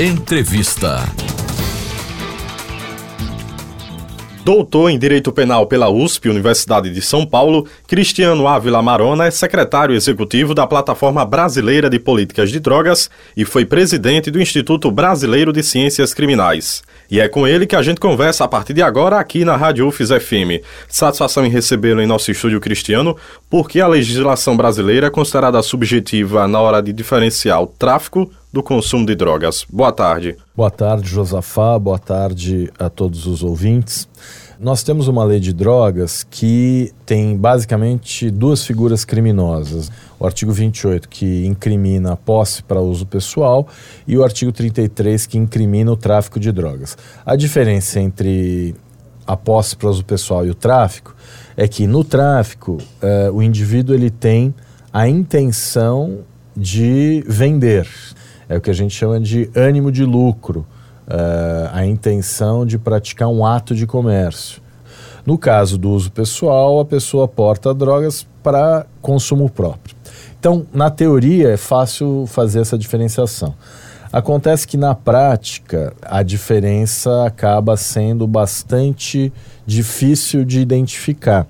Entrevista. Doutor em Direito Penal pela USP, Universidade de São Paulo, Cristiano Ávila Marona é secretário executivo da Plataforma Brasileira de Políticas de Drogas e foi presidente do Instituto Brasileiro de Ciências Criminais. E é com ele que a gente conversa a partir de agora aqui na Rádio UFES FM. Satisfação em recebê-lo em nosso estúdio Cristiano, porque a legislação brasileira é considerada subjetiva na hora de diferenciar o tráfico do consumo de drogas. Boa tarde. Boa tarde, Josafá. Boa tarde a todos os ouvintes. Nós temos uma lei de drogas que tem basicamente duas figuras criminosas. O artigo 28, que incrimina a posse para uso pessoal, e o artigo 33, que incrimina o tráfico de drogas. A diferença entre a posse para uso pessoal e o tráfico é que no tráfico uh, o indivíduo ele tem a intenção de vender é o que a gente chama de ânimo de lucro, uh, a intenção de praticar um ato de comércio. No caso do uso pessoal, a pessoa porta drogas para consumo próprio. Então, na teoria, é fácil fazer essa diferenciação. Acontece que na prática a diferença acaba sendo bastante difícil de identificar.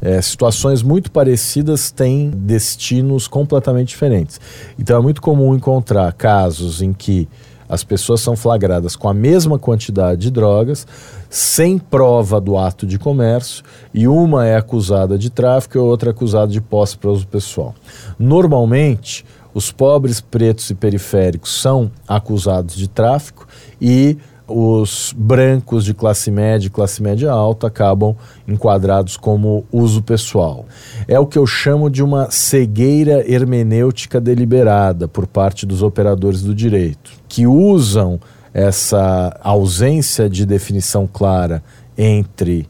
É, situações muito parecidas têm destinos completamente diferentes. Então é muito comum encontrar casos em que as pessoas são flagradas com a mesma quantidade de drogas, sem prova do ato de comércio, e uma é acusada de tráfico e outra é acusada de posse para uso pessoal. Normalmente, os pobres, pretos e periféricos são acusados de tráfico e os brancos de classe média e classe média alta acabam enquadrados como uso pessoal. É o que eu chamo de uma cegueira hermenêutica deliberada por parte dos operadores do direito, que usam essa ausência de definição clara entre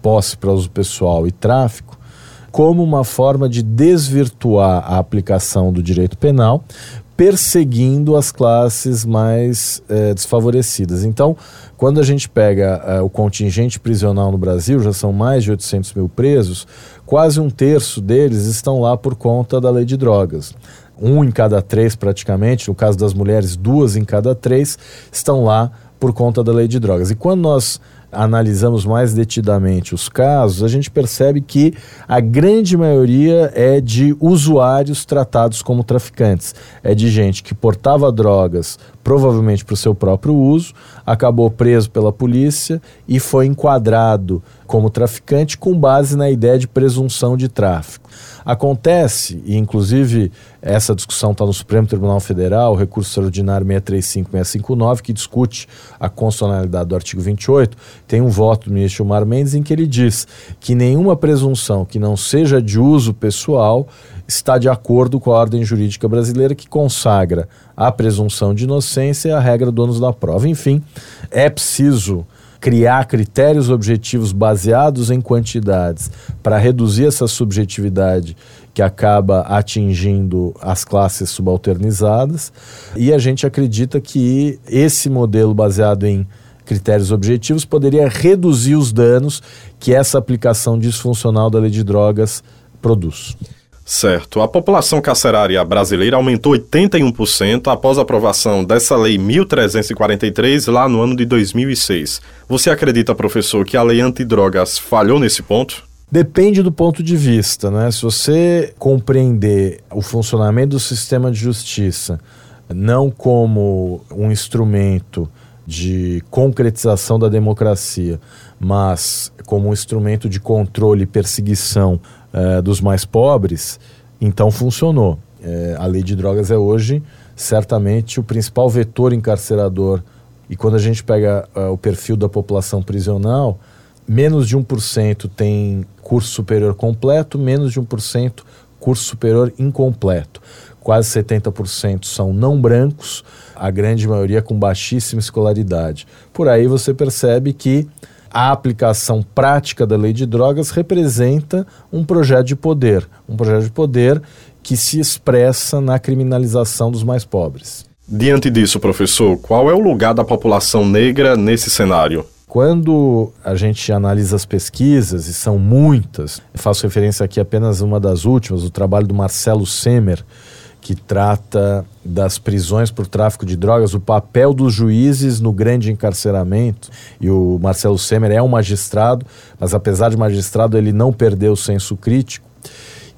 posse para uso pessoal e tráfico como uma forma de desvirtuar a aplicação do direito penal, perseguindo as classes mais é, desfavorecidas. Então, quando a gente pega é, o contingente prisional no Brasil, já são mais de 800 mil presos, quase um terço deles estão lá por conta da lei de drogas. Um em cada três, praticamente, no caso das mulheres, duas em cada três, estão lá por conta da lei de drogas. E quando nós analisamos mais detidamente os casos, a gente percebe que a grande maioria é de usuários tratados como traficantes. É de gente que portava drogas, provavelmente para o seu próprio uso, acabou preso pela polícia e foi enquadrado como traficante com base na ideia de presunção de tráfico. Acontece, e inclusive essa discussão está no Supremo Tribunal Federal, recurso extraordinário 635-659, que discute a constitucionalidade do artigo 28, tem um voto do ministro Gilmar Mendes em que ele diz que nenhuma presunção que não seja de uso pessoal está de acordo com a ordem jurídica brasileira que consagra a presunção de inocência e a regra do ônus da prova. Enfim, é preciso criar critérios objetivos baseados em quantidades para reduzir essa subjetividade que acaba atingindo as classes subalternizadas. E a gente acredita que esse modelo baseado em critérios objetivos poderia reduzir os danos que essa aplicação disfuncional da lei de drogas produz. Certo. A população carcerária brasileira aumentou 81% após a aprovação dessa Lei 1343 lá no ano de 2006. Você acredita, professor, que a lei antidrogas falhou nesse ponto? Depende do ponto de vista, né? Se você compreender o funcionamento do sistema de justiça não como um instrumento de concretização da democracia, mas como um instrumento de controle e perseguição uh, dos mais pobres, então funcionou. Uh, a lei de drogas é hoje certamente o principal vetor encarcerador. E quando a gente pega uh, o perfil da população prisional, menos de 1% tem curso superior completo, menos de 1% curso superior incompleto. Quase 70% são não brancos, a grande maioria com baixíssima escolaridade. Por aí você percebe que a aplicação prática da lei de drogas representa um projeto de poder, um projeto de poder que se expressa na criminalização dos mais pobres. Diante disso, professor, qual é o lugar da população negra nesse cenário? Quando a gente analisa as pesquisas, e são muitas, faço referência aqui apenas a uma das últimas, o trabalho do Marcelo Semer, que trata das prisões por tráfico de drogas, o papel dos juízes no grande encarceramento. E o Marcelo Semer é um magistrado, mas apesar de magistrado, ele não perdeu o senso crítico.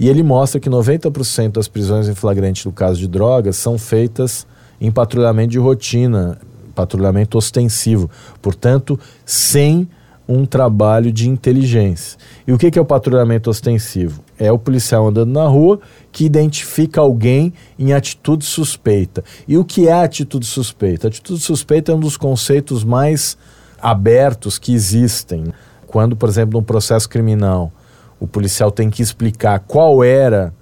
E ele mostra que 90% das prisões em flagrante no caso de drogas são feitas em patrulhamento de rotina, patrulhamento ostensivo, portanto, sem um trabalho de inteligência. E o que é o patrulhamento ostensivo? É o policial andando na rua que identifica alguém em atitude suspeita. E o que é atitude suspeita? atitude suspeita é um dos conceitos mais abertos que existem. Quando, por exemplo, num processo criminal, o policial tem que explicar qual era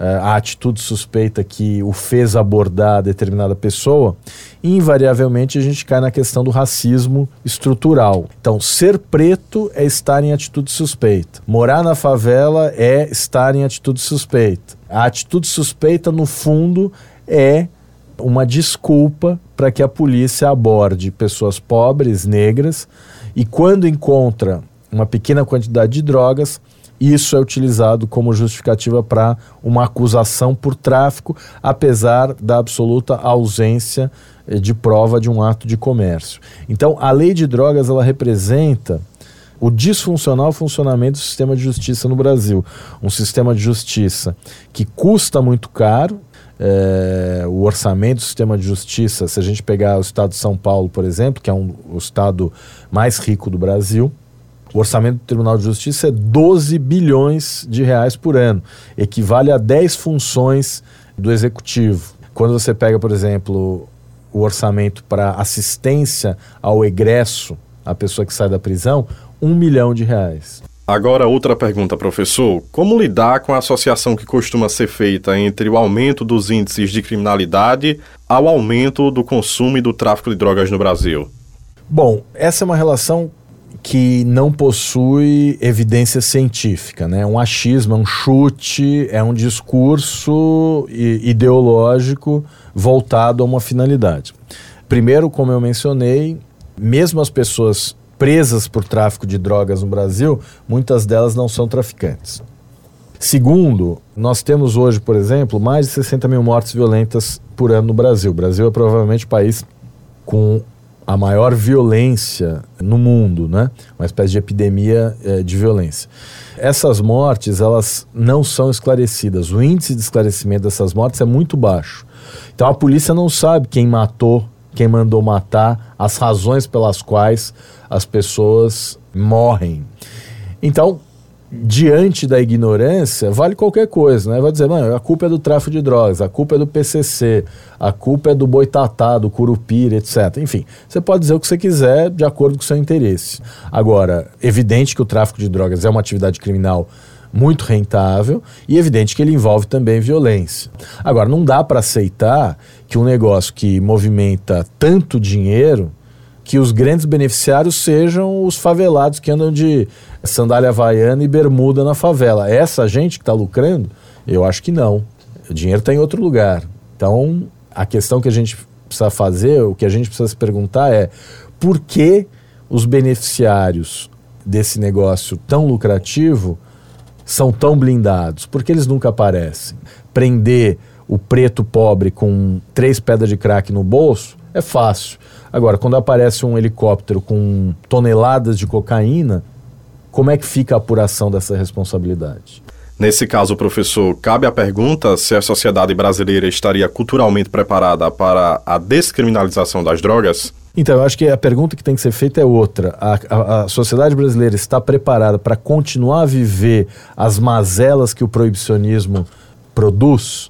a atitude suspeita que o fez abordar determinada pessoa, invariavelmente a gente cai na questão do racismo estrutural. Então, ser preto é estar em atitude suspeita. Morar na favela é estar em atitude suspeita. A atitude suspeita, no fundo, é uma desculpa para que a polícia aborde pessoas pobres, negras, e quando encontra uma pequena quantidade de drogas, isso é utilizado como justificativa para uma acusação por tráfico, apesar da absoluta ausência eh, de prova de um ato de comércio. Então, a lei de drogas ela representa o disfuncional funcionamento do sistema de justiça no Brasil. Um sistema de justiça que custa muito caro. É, o orçamento do sistema de justiça, se a gente pegar o estado de São Paulo, por exemplo, que é um, o estado mais rico do Brasil, o orçamento do Tribunal de Justiça é 12 bilhões de reais por ano, equivale a 10 funções do executivo. Quando você pega, por exemplo, o orçamento para assistência ao egresso, a pessoa que sai da prisão, um milhão de reais. Agora, outra pergunta, professor. Como lidar com a associação que costuma ser feita entre o aumento dos índices de criminalidade ao aumento do consumo e do tráfico de drogas no Brasil? Bom, essa é uma relação que não possui evidência científica, né? Um achismo, um chute, é um discurso ideológico voltado a uma finalidade. Primeiro, como eu mencionei, mesmo as pessoas presas por tráfico de drogas no Brasil, muitas delas não são traficantes. Segundo, nós temos hoje, por exemplo, mais de 60 mil mortes violentas por ano no Brasil. O Brasil é provavelmente o país com a maior violência no mundo, né? Uma espécie de epidemia é, de violência. Essas mortes, elas não são esclarecidas. O índice de esclarecimento dessas mortes é muito baixo. Então a polícia não sabe quem matou, quem mandou matar, as razões pelas quais as pessoas morrem. Então, diante da ignorância, vale qualquer coisa, né? Vai dizer, mano, a culpa é do tráfico de drogas, a culpa é do PCC, a culpa é do boitatá, do curupira, etc. Enfim, você pode dizer o que você quiser de acordo com o seu interesse. Agora, evidente que o tráfico de drogas é uma atividade criminal muito rentável e evidente que ele envolve também violência. Agora, não dá para aceitar que um negócio que movimenta tanto dinheiro que os grandes beneficiários sejam os favelados que andam de sandália havaiana e bermuda na favela. Essa gente que está lucrando? Eu acho que não. O dinheiro está em outro lugar. Então, a questão que a gente precisa fazer, o que a gente precisa se perguntar é por que os beneficiários desse negócio tão lucrativo são tão blindados? Por que eles nunca aparecem? Prender o preto pobre com três pedras de crack no bolso é fácil. Agora, quando aparece um helicóptero com toneladas de cocaína, como é que fica a apuração dessa responsabilidade? Nesse caso, professor, cabe a pergunta se a sociedade brasileira estaria culturalmente preparada para a descriminalização das drogas? Então, eu acho que a pergunta que tem que ser feita é outra. A, a, a sociedade brasileira está preparada para continuar a viver as mazelas que o proibicionismo produz?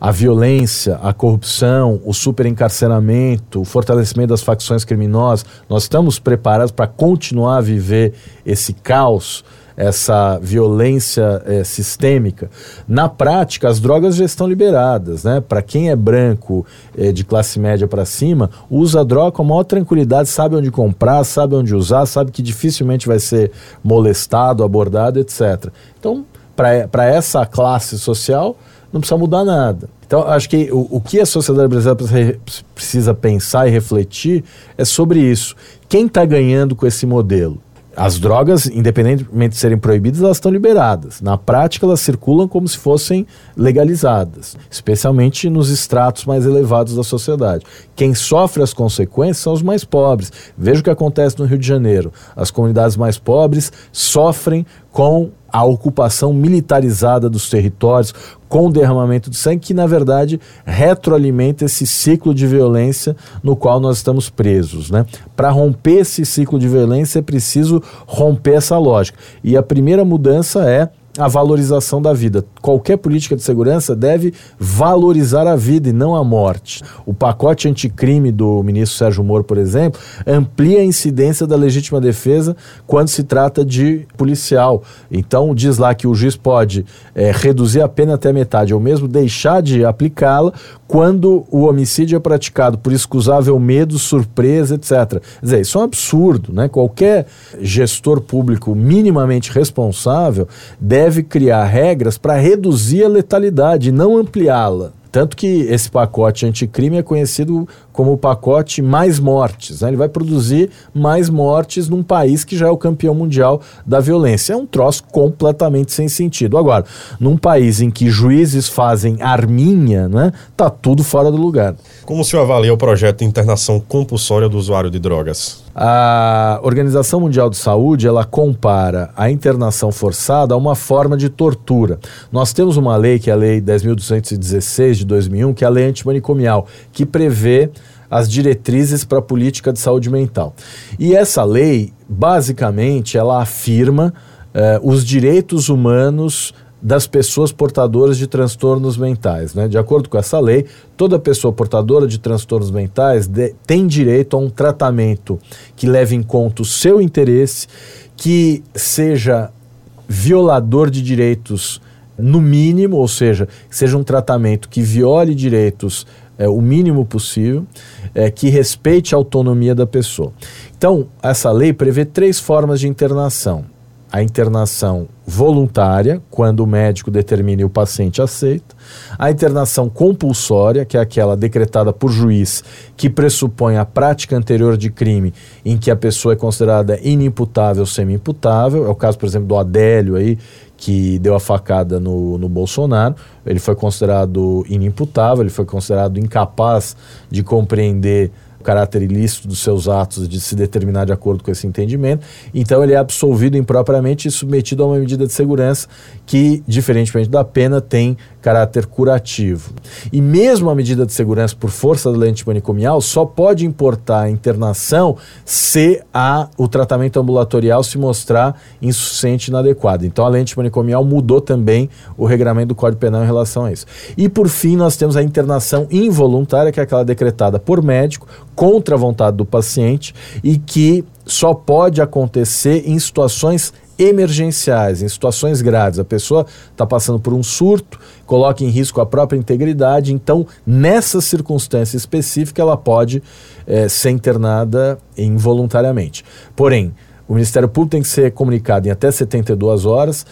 A violência, a corrupção, o superencarceramento, o fortalecimento das facções criminosas, nós estamos preparados para continuar a viver esse caos, essa violência é, sistêmica. Na prática, as drogas já estão liberadas. Né? Para quem é branco, é, de classe média para cima, usa a droga com a maior tranquilidade, sabe onde comprar, sabe onde usar, sabe que dificilmente vai ser molestado, abordado, etc. Então, para essa classe social, não precisa mudar nada. Então, acho que o, o que a sociedade brasileira precisa pensar e refletir é sobre isso. Quem está ganhando com esse modelo? As drogas, independentemente de serem proibidas, elas estão liberadas. Na prática, elas circulam como se fossem legalizadas, especialmente nos estratos mais elevados da sociedade. Quem sofre as consequências são os mais pobres. Veja o que acontece no Rio de Janeiro. As comunidades mais pobres sofrem com a ocupação militarizada dos territórios, com o derramamento de sangue, que na verdade retroalimenta esse ciclo de violência no qual nós estamos presos. Né? Para romper esse ciclo de violência é preciso romper essa lógica. E a primeira mudança é a valorização da vida. Qualquer política de segurança deve valorizar a vida e não a morte. O pacote anticrime do ministro Sérgio Moro, por exemplo, amplia a incidência da legítima defesa quando se trata de policial. Então, diz lá que o juiz pode é, reduzir a pena até metade, ou mesmo deixar de aplicá-la quando o homicídio é praticado por excusável medo, surpresa, etc. Quer dizer, isso é um absurdo, né? Qualquer gestor público minimamente responsável deve criar regras para reduzir a letalidade, não ampliá-la. Tanto que esse pacote anticrime é conhecido como o pacote mais mortes. Né? Ele vai produzir mais mortes num país que já é o campeão mundial da violência. É um troço completamente sem sentido. Agora, num país em que juízes fazem arminha, né, tá tudo fora do lugar. Como o senhor avalia o projeto de internação compulsória do usuário de drogas? A Organização Mundial de Saúde ela compara a internação forçada a uma forma de tortura. Nós temos uma lei, que é a Lei 10.216 de 2001, que é a lei antimanicomial, que prevê as diretrizes para a política de saúde mental. E essa lei, basicamente, ela afirma eh, os direitos humanos das pessoas portadoras de transtornos mentais. Né? De acordo com essa lei, toda pessoa portadora de transtornos mentais de, tem direito a um tratamento que leve em conta o seu interesse, que seja violador de direitos no mínimo, ou seja, seja um tratamento que viole direitos é, o mínimo possível, é, que respeite a autonomia da pessoa. Então, essa lei prevê três formas de internação. A internação voluntária, quando o médico determina e o paciente aceita. A internação compulsória, que é aquela decretada por juiz, que pressupõe a prática anterior de crime, em que a pessoa é considerada inimputável ou semi-imputável. É o caso, por exemplo, do Adélio aí, que deu a facada no, no Bolsonaro. Ele foi considerado inimputável, ele foi considerado incapaz de compreender o caráter ilícito dos seus atos de se determinar de acordo com esse entendimento. Então ele é absolvido impropriamente e submetido a uma medida de segurança que, diferentemente da pena, tem caráter curativo. E mesmo a medida de segurança por força da lei antimanicomial só pode importar a internação se a, o tratamento ambulatorial se mostrar insuficiente e inadequado. Então a lei antimanicomial mudou também o regramento do Código Penal em relação a isso. E por fim, nós temos a internação involuntária, que é aquela decretada por médico contra a vontade do paciente e que só pode acontecer em situações emergenciais, em situações graves. A pessoa está passando por um surto, coloca em risco a própria integridade, então, nessa circunstância específica, ela pode é, ser internada involuntariamente. Porém, o Ministério Público tem que ser comunicado em até 72 horas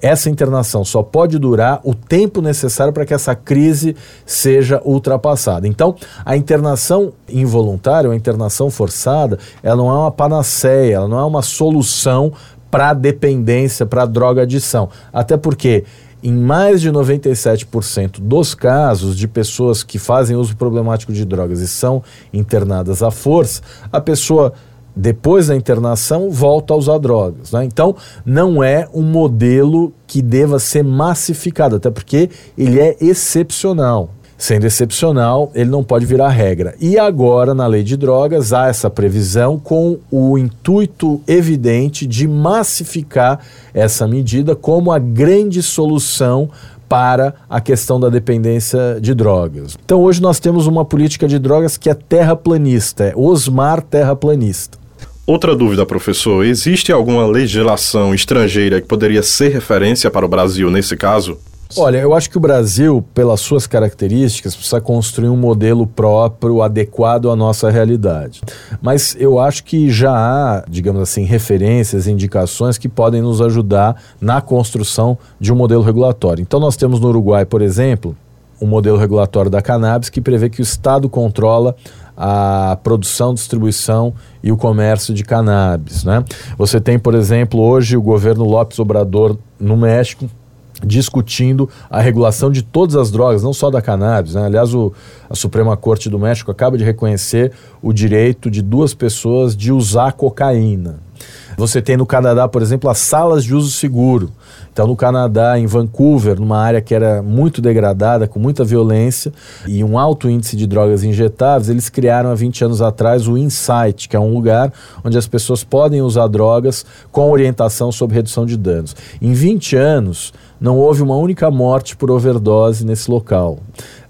essa internação só pode durar o tempo necessário para que essa crise seja ultrapassada. Então, a internação involuntária, a internação forçada, ela não é uma panaceia, ela não é uma solução para a dependência, para a droga adição. Até porque em mais de 97% dos casos de pessoas que fazem uso problemático de drogas e são internadas à força, a pessoa depois da internação, volta a usar drogas. Né? Então, não é um modelo que deva ser massificado, até porque ele é excepcional. Sendo excepcional, ele não pode virar regra. E agora, na lei de drogas, há essa previsão com o intuito evidente de massificar essa medida como a grande solução para a questão da dependência de drogas. Então hoje nós temos uma política de drogas que é terraplanista, é Osmar terraplanista. Outra dúvida, professor: existe alguma legislação estrangeira que poderia ser referência para o Brasil nesse caso? Olha, eu acho que o Brasil, pelas suas características, precisa construir um modelo próprio, adequado à nossa realidade. Mas eu acho que já há, digamos assim, referências, indicações que podem nos ajudar na construção de um modelo regulatório. Então, nós temos no Uruguai, por exemplo, um modelo regulatório da cannabis que prevê que o Estado controla a produção, distribuição e o comércio de cannabis. Né? Você tem, por exemplo, hoje o governo Lopes Obrador no México discutindo a regulação de todas as drogas, não só da cannabis. Né? Aliás, o, a Suprema Corte do México acaba de reconhecer o direito de duas pessoas de usar cocaína. Você tem no Canadá, por exemplo, as salas de uso seguro. Então, no Canadá, em Vancouver, numa área que era muito degradada, com muita violência e um alto índice de drogas injetáveis, eles criaram há 20 anos atrás o Insight, que é um lugar onde as pessoas podem usar drogas com orientação sobre redução de danos. Em 20 anos, não houve uma única morte por overdose nesse local,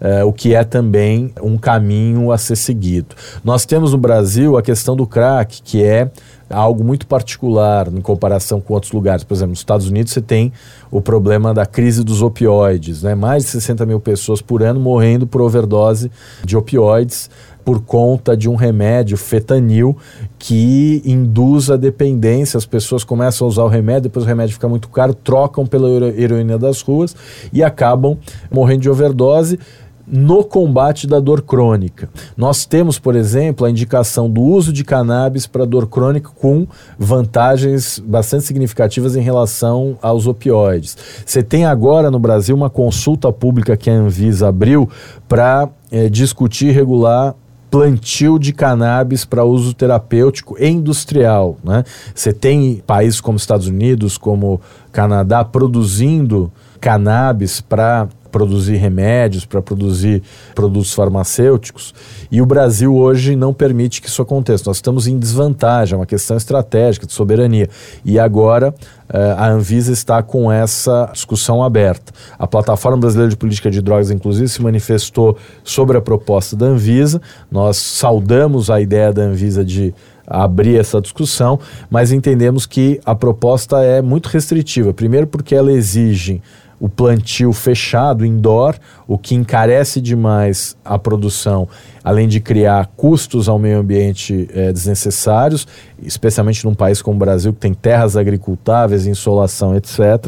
é, o que é também um caminho a ser seguido. Nós temos no Brasil a questão do crack, que é algo muito particular em comparação com outros lugares. Por exemplo, nos Estados Unidos você tem o problema da crise dos opioides, né? mais de 60 mil pessoas por ano morrendo por overdose de opioides por conta de um remédio, fetanil, que induz a dependência. As pessoas começam a usar o remédio, depois o remédio fica muito caro, trocam pela heroína das ruas e acabam morrendo de overdose no combate da dor crônica. Nós temos, por exemplo, a indicação do uso de cannabis para dor crônica com vantagens bastante significativas em relação aos opioides. Você tem agora no Brasil uma consulta pública que a Anvisa abriu para é, discutir e regular plantio de cannabis para uso terapêutico e industrial. Né? Você tem países como Estados Unidos, como Canadá, produzindo cannabis para produzir remédios, para produzir produtos farmacêuticos, e o Brasil hoje não permite que isso aconteça. Nós estamos em desvantagem, é uma questão estratégica de soberania. E agora eh, a Anvisa está com essa discussão aberta. A Plataforma Brasileira de Política de Drogas, inclusive, se manifestou sobre a proposta da Anvisa. Nós saudamos a ideia da Anvisa de abrir essa discussão, mas entendemos que a proposta é muito restritiva. Primeiro, porque ela exige o plantio fechado, indoor, o que encarece demais a produção, além de criar custos ao meio ambiente é, desnecessários, especialmente num país como o Brasil, que tem terras agricultáveis, insolação, etc.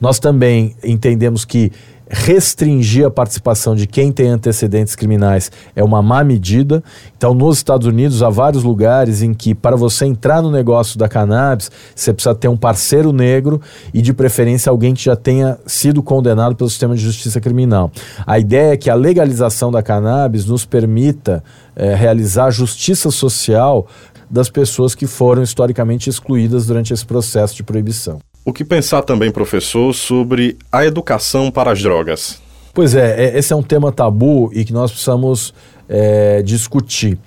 Nós também entendemos que restringir a participação de quem tem antecedentes criminais é uma má medida. Então, nos Estados Unidos, há vários lugares em que, para você entrar no negócio da cannabis, você precisa ter um parceiro negro e, de preferência, alguém que já tenha sido condenado pelo sistema de justiça criminal. A ideia é que a legalização da cannabis nos permita é, realizar justiça social das pessoas que foram historicamente excluídas durante esse processo de proibição. O que pensar também, professor, sobre a educação para as drogas? Pois é, é esse é um tema tabu e que nós precisamos é, discutir.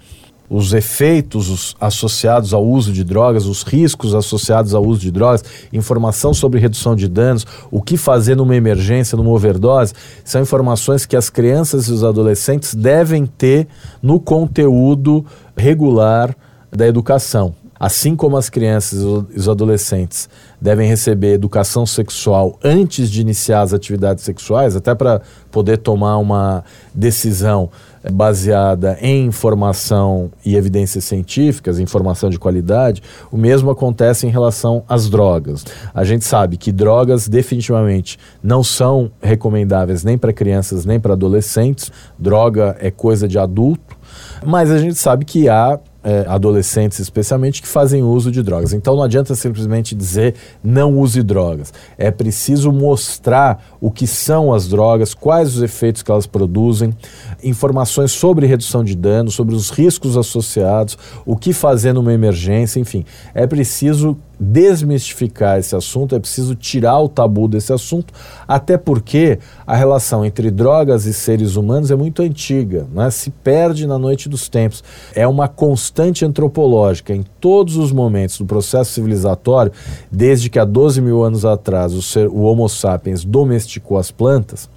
Os efeitos associados ao uso de drogas, os riscos associados ao uso de drogas, informação sobre redução de danos, o que fazer numa emergência, numa overdose, são informações que as crianças e os adolescentes devem ter no conteúdo regular da educação. Assim como as crianças e os adolescentes devem receber educação sexual antes de iniciar as atividades sexuais, até para poder tomar uma decisão eh, baseada em informação e evidências científicas, informação de qualidade, o mesmo acontece em relação às drogas. A gente sabe que drogas definitivamente não são recomendáveis nem para crianças nem para adolescentes, droga é coisa de adulto, mas a gente sabe que há é, adolescentes especialmente que fazem uso de drogas. Então não adianta simplesmente dizer não use drogas. É preciso mostrar o que são as drogas, quais os efeitos que elas produzem, informações sobre redução de danos, sobre os riscos associados, o que fazer numa emergência, enfim. É preciso desmistificar esse assunto, é preciso tirar o tabu desse assunto, até porque a relação entre drogas e seres humanos é muito antiga, né? se perde na noite dos tempos. É uma constante antropológica em todos os momentos do processo civilizatório, desde que há 12 mil anos atrás o, ser, o Homo sapiens domesticou as plantas,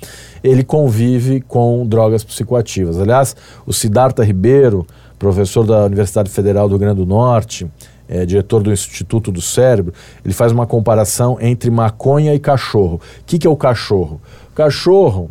ele convive com drogas psicoativas. Aliás, o Siddhartha Ribeiro, professor da Universidade Federal do Rio Grande do Norte, é, diretor do Instituto do Cérebro, ele faz uma comparação entre maconha e cachorro. O que, que é o cachorro? O cachorro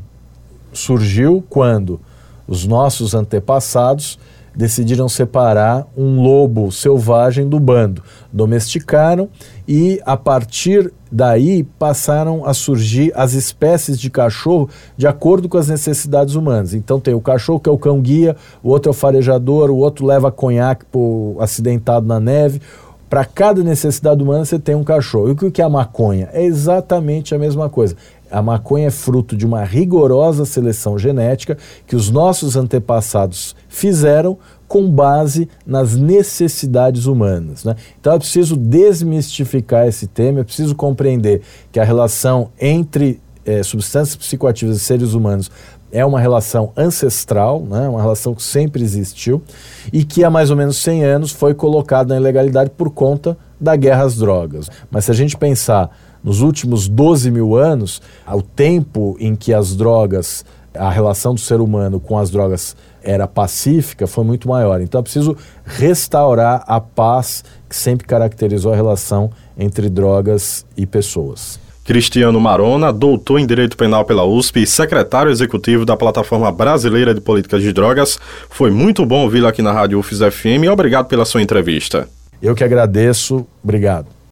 surgiu quando os nossos antepassados decidiram separar um lobo selvagem do bando, domesticaram e a partir daí passaram a surgir as espécies de cachorro de acordo com as necessidades humanas. Então tem o cachorro que é o cão guia, o outro é o farejador, o outro leva conhaque por acidentado na neve. Para cada necessidade humana você tem um cachorro. E o que é a maconha? É exatamente a mesma coisa. A maconha é fruto de uma rigorosa seleção genética que os nossos antepassados fizeram com base nas necessidades humanas. Né? Então é preciso desmistificar esse tema, é preciso compreender que a relação entre é, substâncias psicoativas e seres humanos é uma relação ancestral, né, uma relação que sempre existiu e que há mais ou menos 100 anos foi colocada na ilegalidade por conta da guerra às drogas. Mas se a gente pensar nos últimos 12 mil anos, o tempo em que as drogas, a relação do ser humano com as drogas era pacífica foi muito maior. Então é preciso restaurar a paz que sempre caracterizou a relação entre drogas e pessoas. Cristiano Marona, doutor em Direito Penal pela USP e secretário executivo da Plataforma Brasileira de Políticas de Drogas. Foi muito bom ouvi-lo aqui na Rádio UFIS FM e obrigado pela sua entrevista. Eu que agradeço. Obrigado.